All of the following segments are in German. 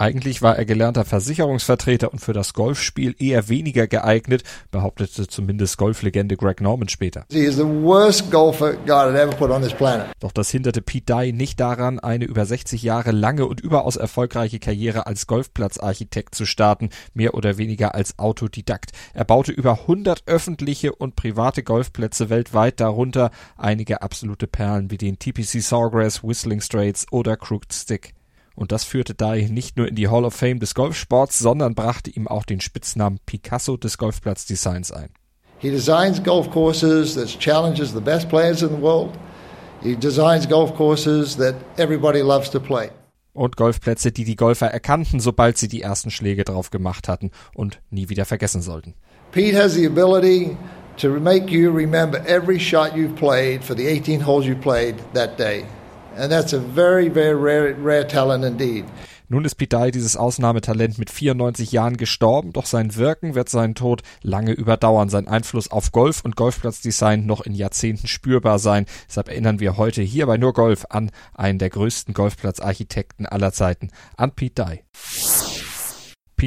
Eigentlich war er gelernter Versicherungsvertreter und für das Golfspiel eher weniger geeignet, behauptete zumindest Golflegende Greg Norman später. Doch das hinderte Pete Dye nicht daran, eine über 60 Jahre lange und überaus erfolgreiche Karriere als Golfplatzarchitekt zu starten, mehr oder weniger als Autodidakt. Er baute über 100 öffentliche und private Golfplätze weltweit, darunter einige absolute Perlen wie den TPC Sawgrass, Whistling Straits oder Crooked Stick. Und das führte Dye nicht nur in die Hall of Fame des Golfsports, sondern brachte ihm auch den Spitznamen Picasso des Golfplatzdesigns ein. He designs golf courses that challenges the best players in the world. He designs golf courses that everybody loves to play. Und Golfplätze, die die Golfer erkannten, sobald sie die ersten Schläge drauf gemacht hatten und nie wieder vergessen sollten. Pete has the ability to make you remember every shot you've played for the 18 holes you played that day. And that's a very, very rare, rare talent indeed. Nun ist Pidai dieses Ausnahmetalent mit 94 Jahren gestorben, doch sein Wirken wird seinen Tod lange überdauern, sein Einfluss auf Golf und Golfplatzdesign noch in Jahrzehnten spürbar sein. Deshalb erinnern wir heute hier bei Nur Golf an einen der größten Golfplatzarchitekten aller Zeiten, an Pete Dye.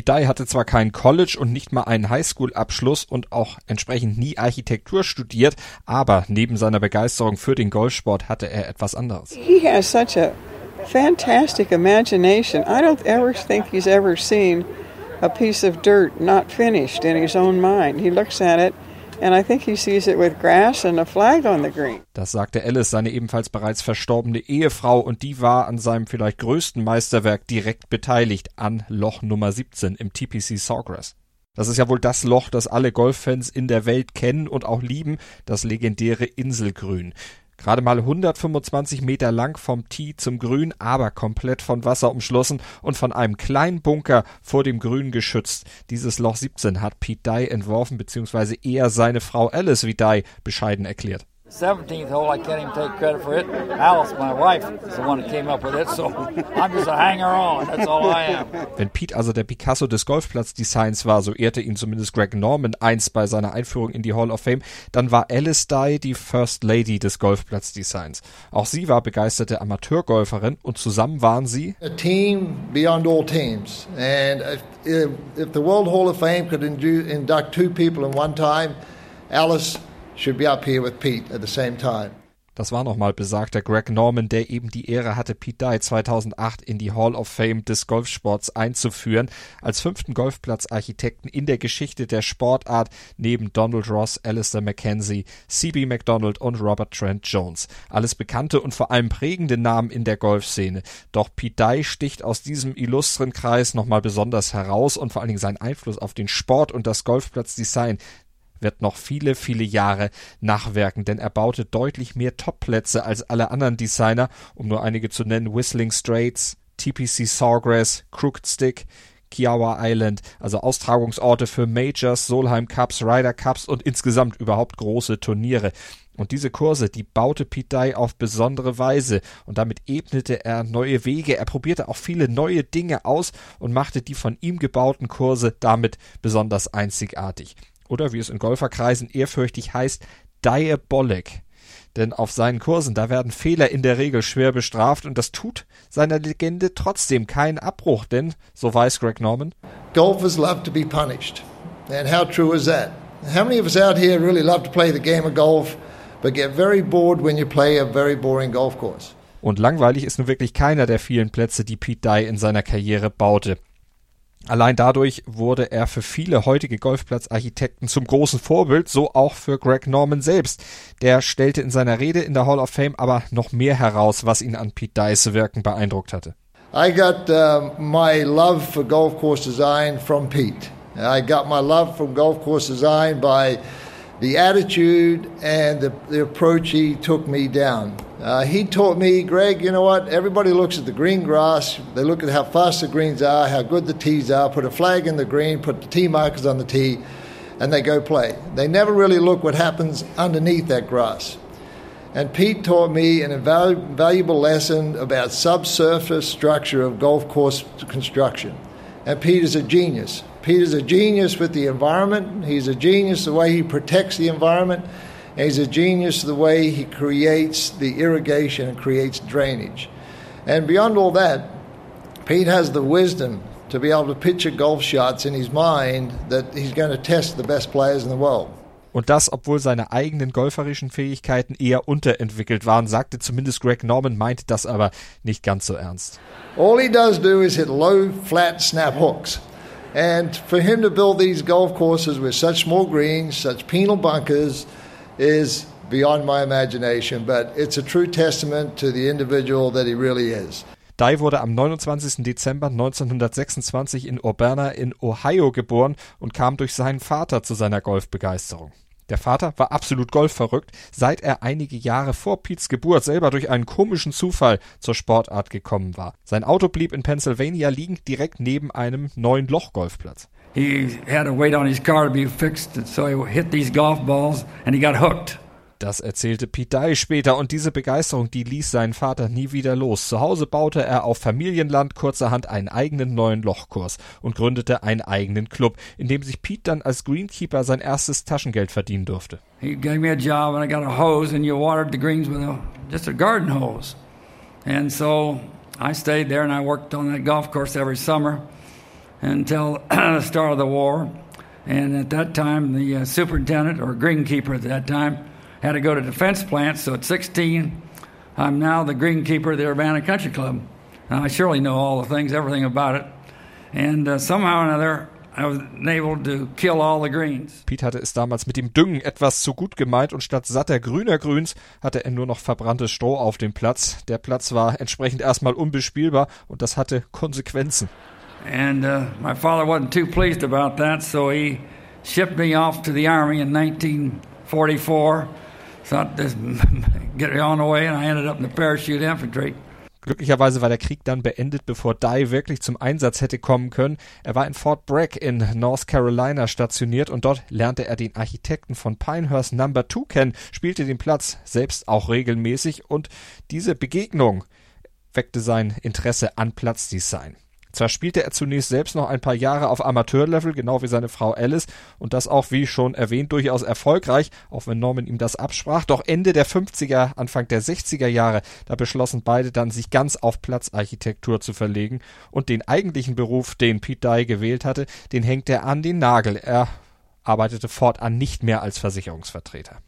Dye hatte zwar kein College und nicht mal einen Highschool-Abschluss und auch entsprechend nie Architektur studiert, aber neben seiner Begeisterung für den Golfsport hatte er etwas anderes. He has such a fantastic imagination. I don't ever think he's ever seen a piece of dirt not finished in his own mind. He looks at it Das sagte Alice, seine ebenfalls bereits verstorbene Ehefrau, und die war an seinem vielleicht größten Meisterwerk direkt beteiligt, an Loch Nummer 17 im TPC Sawgrass. Das ist ja wohl das Loch, das alle Golffans in der Welt kennen und auch lieben, das legendäre Inselgrün. Gerade mal 125 Meter lang vom Tee zum Grün, aber komplett von Wasser umschlossen und von einem kleinen Bunker vor dem Grün geschützt. Dieses Loch 17 hat Pete Dye entworfen, beziehungsweise eher seine Frau Alice, wie Dye bescheiden erklärt. 17th hole, I can't even take credit for it. Alice, my wife, is the one that came up with it, so I'm just a hanger on. That's all I am. Wenn Pete also der Picasso des Golfplatzdesigns war, so ehrte ihn zumindest Greg Norman einst bei seiner Einführung in die Hall of Fame, dann war Alice Dye die First Lady des Golfplatzdesigns. Auch sie war begeisterte Amateurgolferin und zusammen waren sie a team beyond all teams. And if, if the World Hall of Fame could induct two people in one time, Alice should be up here with Pete at the same time. Das war nochmal besagter Greg Norman, der eben die Ehre hatte, Pete Dye 2008 in die Hall of Fame des Golfsports einzuführen, als fünften Golfplatzarchitekten in der Geschichte der Sportart neben Donald Ross, Alistair McKenzie, C.B. McDonald und Robert Trent Jones. Alles bekannte und vor allem prägende Namen in der Golfszene. Doch Pete Dye sticht aus diesem illustren Kreis nochmal besonders heraus und vor allen Dingen sein Einfluss auf den Sport und das Golfplatzdesign, wird noch viele, viele Jahre nachwirken, denn er baute deutlich mehr Topplätze als alle anderen Designer, um nur einige zu nennen, Whistling Straits, TPC Sawgrass, Crooked Stick, Kiowa Island, also Austragungsorte für Majors, Solheim Cups, Ryder Cups und insgesamt überhaupt große Turniere. Und diese Kurse, die baute Pete Dye auf besondere Weise und damit ebnete er neue Wege. Er probierte auch viele neue Dinge aus und machte die von ihm gebauten Kurse damit besonders einzigartig oder wie es in Golferkreisen ehrfürchtig heißt, Diabolic. Denn auf seinen Kursen, da werden Fehler in der Regel schwer bestraft und das tut seiner Legende trotzdem keinen Abbruch, denn, so weiß Greg Norman, Golfers love to be punished. And how true is that? How many of us out here really love to play the game of golf, but get very bored when you play a very boring golf course? Und langweilig ist nun wirklich keiner der vielen Plätze, die Pete Dye in seiner Karriere baute. Allein dadurch wurde er für viele heutige Golfplatzarchitekten zum großen Vorbild, so auch für Greg Norman selbst. Der stellte in seiner Rede in der Hall of Fame aber noch mehr heraus, was ihn an Pete Dye's Wirken beeindruckt hatte. I got uh, my love for golf course design from Pete. I got my love from golf course design by the attitude and the, the approach he took me down. Uh, he taught me, Greg, you know what? Everybody looks at the green grass. They look at how fast the greens are, how good the tees are, put a flag in the green, put the tee markers on the tee, and they go play. They never really look what happens underneath that grass. And Pete taught me an invaluable lesson about subsurface structure of golf course construction. And Pete is a genius. Pete is a genius with the environment. He's a genius the way he protects the environment. And he's a genius the way he creates the irrigation and creates drainage. And beyond all that, Pete has the wisdom to be able to picture golf shots in his mind that he's going to test the best players in the world. Und das, obwohl seine eigenen golferischen Fähigkeiten eher unterentwickelt waren, sagte zumindest Greg Norman, meinte das aber nicht ganz so ernst. All he does do is hit low, flat snap hooks. And for him to build these golf courses with such small greens, such penal bunkers, is beyond my imagination. But it's a true testament to the individual that he really is. Dye wurde am 29. Dezember 1926 in Urbana in Ohio geboren und kam durch seinen Vater zu seiner Golfbegeisterung. Der Vater war absolut golfverrückt, seit er einige Jahre vor Pete's Geburt selber durch einen komischen Zufall zur Sportart gekommen war. Sein Auto blieb in Pennsylvania liegen, direkt neben einem neuen Loch-Golfplatz. He had to wait on his car to be fixed, so he hit these golf balls and he got hooked. Das erzählte Pete Dye später und diese Begeisterung, die ließ seinen Vater nie wieder los. Zu Hause baute er auf Familienland kurzerhand einen eigenen neuen Lochkurs und gründete einen eigenen Club, in dem sich Pete dann als Greenkeeper sein erstes Taschengeld verdienen durfte. He gave me a job and I got a hose and you watered the greens with a, just a garden hose. And so I stayed there and I worked on that golf course every summer until the start of the war. And at that time, the uh, superintendent or greenkeeper at that time had to go to defense plants. So at 16, I'm now the greenkeeper of the Urbana Country Club. Now, I surely know all the things, everything about it. And uh, somehow or another. Pete hatte es damals mit dem Düngen etwas zu gut gemeint und statt satter grüner Grüns hatte er nur noch verbranntes Stroh auf dem Platz. Der Platz war entsprechend erstmal unbespielbar und das hatte Konsequenzen. And uh, my father wasn't too pleased about that, so he shipped me off to the Army in 1944 thought this get on the and I ended up in the parachute infantry. Glücklicherweise war der Krieg dann beendet, bevor Dye wirklich zum Einsatz hätte kommen können. Er war in Fort Bragg in North Carolina stationiert und dort lernte er den Architekten von Pinehurst Number 2 kennen, spielte den Platz selbst auch regelmäßig und diese Begegnung weckte sein Interesse an Platzdesign. Zwar spielte er zunächst selbst noch ein paar Jahre auf Amateurlevel, genau wie seine Frau Alice, und das auch, wie schon erwähnt, durchaus erfolgreich, auch wenn Norman ihm das absprach. Doch Ende der 50er, Anfang der 60er Jahre, da beschlossen beide dann, sich ganz auf Platzarchitektur zu verlegen und den eigentlichen Beruf, den Pete Dye gewählt hatte, den hängt er an den Nagel. Er arbeitete fortan nicht mehr als Versicherungsvertreter.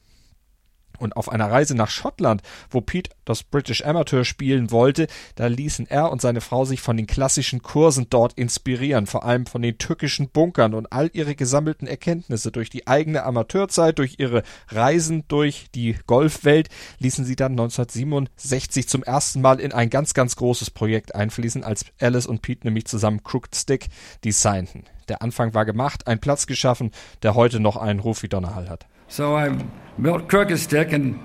Und auf einer Reise nach Schottland, wo Pete das British Amateur spielen wollte, da ließen er und seine Frau sich von den klassischen Kursen dort inspirieren, vor allem von den türkischen Bunkern und all ihre gesammelten Erkenntnisse durch die eigene Amateurzeit, durch ihre Reisen durch die Golfwelt, ließen sie dann 1967 zum ersten Mal in ein ganz, ganz großes Projekt einfließen, als Alice und Pete nämlich zusammen Crooked Stick designten. Der Anfang war gemacht, ein Platz geschaffen, der heute noch einen Ruf wie Donnerhall hat. So I built Crooked Stick, and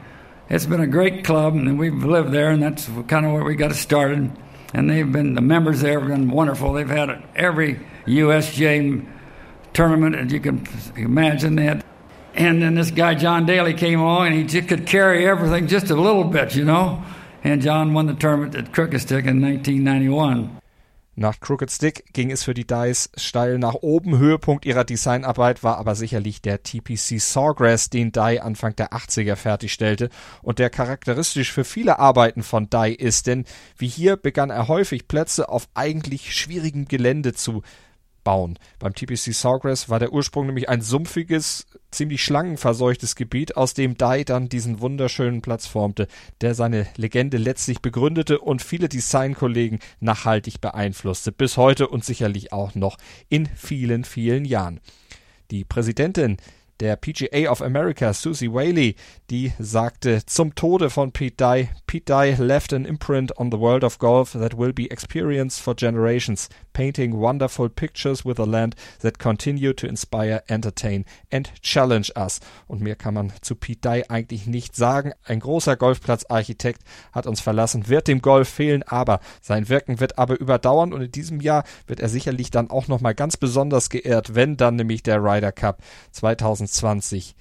it's been a great club, and we've lived there, and that's kind of where we got started. And they've been the members there have been wonderful. They've had every USJ tournament that you can imagine. Had, and then this guy John Daly came along, and he just could carry everything just a little bit, you know. And John won the tournament at Crooked Stick in 1991. Nach Crooked Stick ging es für die Dice steil nach oben. Höhepunkt ihrer Designarbeit war aber sicherlich der TPC Sawgrass, den Dye Anfang der 80er fertigstellte und der charakteristisch für viele Arbeiten von Dye ist, denn wie hier begann er häufig Plätze auf eigentlich schwierigem Gelände zu bauen. Beim TPC Sawgrass war der Ursprung nämlich ein sumpfiges, ziemlich schlangenverseuchtes Gebiet, aus dem Dai dann diesen wunderschönen Platz formte, der seine Legende letztlich begründete und viele Designkollegen nachhaltig beeinflusste, bis heute und sicherlich auch noch in vielen, vielen Jahren. Die Präsidentin der PGA of America, Susie Whaley, die sagte zum Tode von Pete Dye, Pete Dye left an imprint on the world of golf that will be experienced for generations, painting wonderful pictures with a land that continue to inspire, entertain and challenge us. Und mehr kann man zu Pete Dye eigentlich nicht sagen. Ein großer Golfplatzarchitekt hat uns verlassen, wird dem Golf fehlen, aber sein Wirken wird aber überdauern und in diesem Jahr wird er sicherlich dann auch nochmal ganz besonders geehrt, wenn dann nämlich der Ryder Cup 2020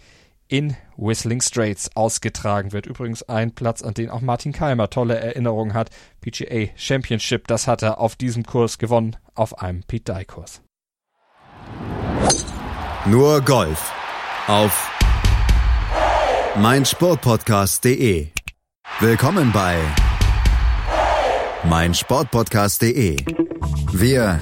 in Whistling Straits ausgetragen wird. Übrigens ein Platz, an den auch Martin Keimer tolle Erinnerungen hat. PGA Championship, das hat er auf diesem Kurs gewonnen, auf einem Pete Dye Kurs. Nur Golf auf meinsportpodcast.de. Willkommen bei meinsportpodcast.de. Wir